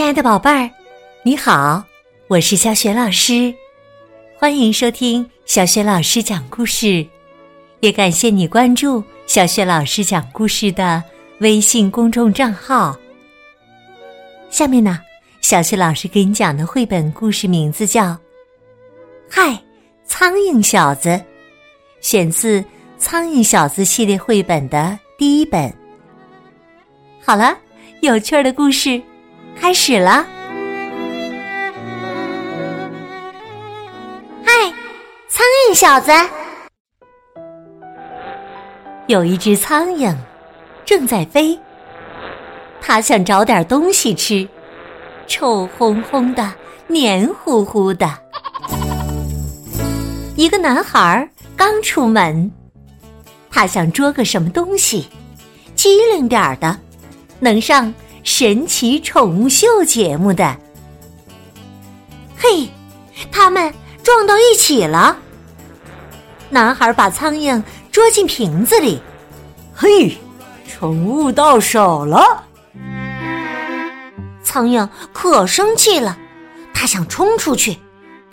亲爱的宝贝儿，你好，我是小雪老师，欢迎收听小雪老师讲故事，也感谢你关注小雪老师讲故事的微信公众账号。下面呢，小雪老师给你讲的绘本故事名字叫《嗨，苍蝇小子》，选自《苍蝇小子》系列绘本的第一本。好了，有趣的故事。开始了！嗨，苍蝇小子！有一只苍蝇正在飞，它想找点东西吃，臭烘烘的，黏糊糊的。一个男孩刚出门，他想捉个什么东西，机灵点儿的，能上。神奇宠物秀节目的，嘿，他们撞到一起了。男孩把苍蝇捉进瓶子里，嘿，宠物到手了。苍蝇可生气了，它想冲出去，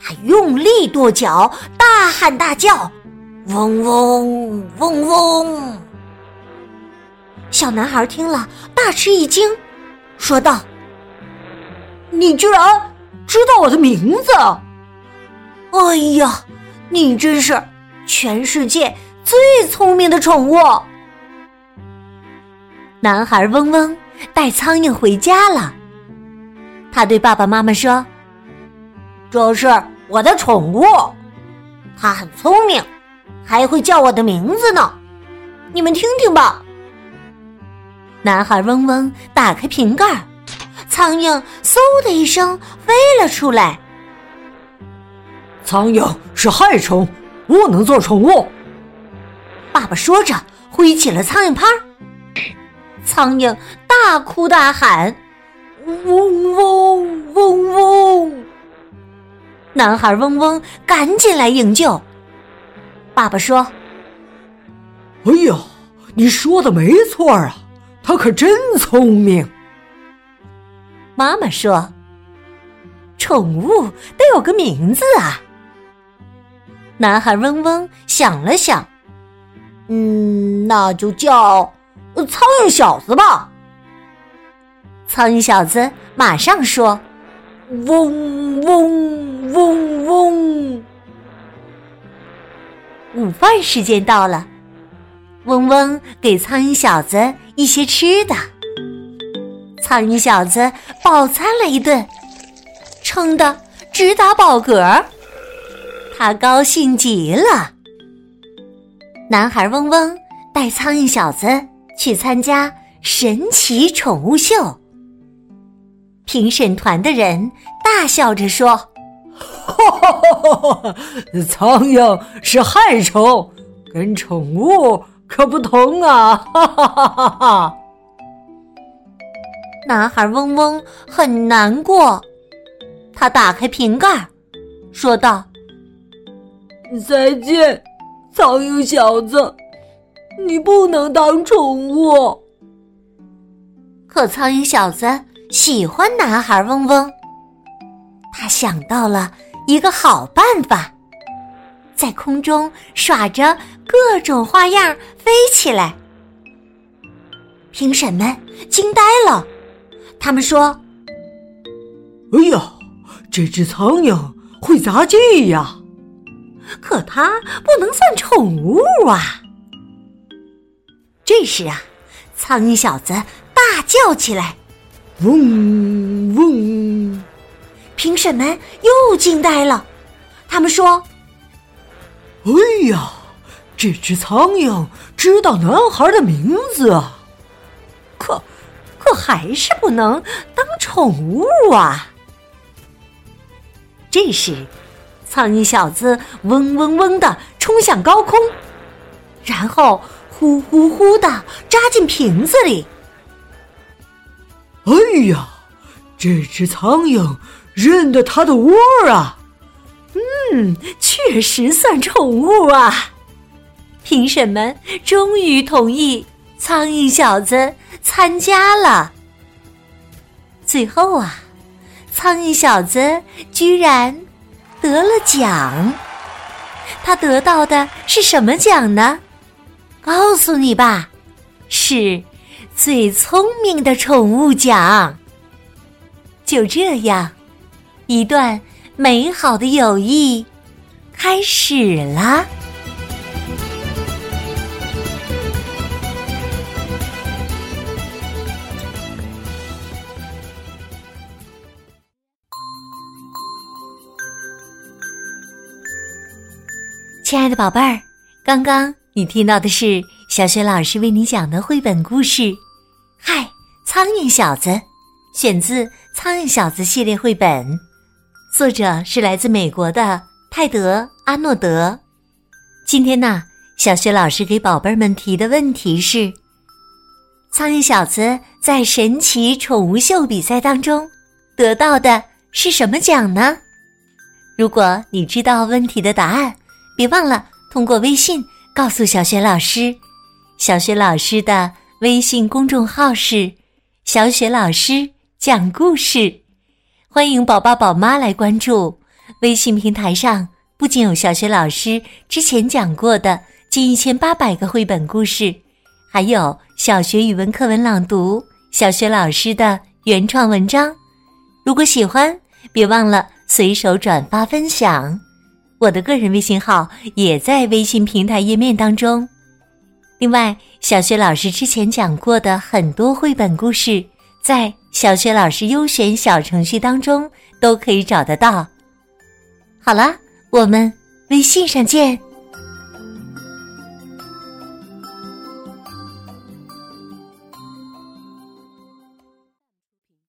它用力跺脚，大喊大叫，嗡嗡嗡嗡。小男孩听了，大吃一惊。说道：“你居然知道我的名字！哎呀，你真是全世界最聪明的宠物！”男孩嗡嗡带苍蝇回家了。他对爸爸妈妈说：“这是我的宠物，它很聪明，还会叫我的名字呢。你们听听吧。”男孩嗡嗡打开瓶盖，苍蝇嗖的一声飞了出来。苍蝇是害虫，不能做宠物。爸爸说着，挥起了苍蝇拍苍蝇大哭大喊：“嗡嗡嗡嗡！”男孩嗡嗡赶紧来营救。爸爸说：“哎呀，你说的没错啊。”他可真聪明。妈妈说：“宠物得有个名字啊。”男孩嗡嗡想了想，嗯，那就叫苍蝇小子吧。苍蝇小子马上说：“嗡嗡嗡嗡。”午饭时间到了。嗡嗡给苍蝇小子一些吃的，苍蝇小子饱餐了一顿，撑得直打饱嗝，他高兴极了。男孩嗡嗡带苍蝇小子去参加神奇宠物秀，评审团的人大笑着说：“哈哈哈哈哈！苍蝇是害虫，跟宠物。”可不疼啊！哈哈哈哈哈！男孩嗡嗡很难过，他打开瓶盖，说道：“再见，苍蝇小子，你不能当宠物。”可苍蝇小子喜欢男孩嗡嗡，他想到了一个好办法。在空中耍着各种花样飞起来，评审们惊呆了。他们说：“哎呀，这只苍蝇会杂技呀！可它不能算宠物啊！”这时啊，苍蝇小子大叫起来：“嗡嗡！”评审们又惊呆了。他们说。哎呀，这只苍蝇知道男孩的名字啊，可可还是不能当宠物啊！这时，苍蝇小子嗡嗡嗡的冲向高空，然后呼呼呼的扎进瓶子里。哎呀，这只苍蝇认得它的窝啊！嗯，确实算宠物啊！评审们终于同意苍蝇小子参加了。最后啊，苍蝇小子居然得了奖。他得到的是什么奖呢？告诉你吧，是最聪明的宠物奖。就这样，一段美好的友谊开始了。亲爱的宝贝儿，刚刚你听到的是小雪老师为你讲的绘本故事《嗨，苍蝇小子》，选自《苍蝇小子》系列绘本，作者是来自美国的泰德·阿诺德。今天呢，小雪老师给宝贝们提的问题是：苍蝇小子在神奇宠物秀比赛当中得到的是什么奖呢？如果你知道问题的答案，别忘了通过微信告诉小雪老师，小雪老师的微信公众号是“小雪老师讲故事”，欢迎宝宝宝妈来关注。微信平台上不仅有小雪老师之前讲过的近一千八百个绘本故事，还有小学语文课文朗读、小学老师的原创文章。如果喜欢，别忘了随手转发分享。我的个人微信号也在微信平台页面当中。另外，小学老师之前讲过的很多绘本故事，在小学老师优选小程序当中都可以找得到。好了，我们微信上见。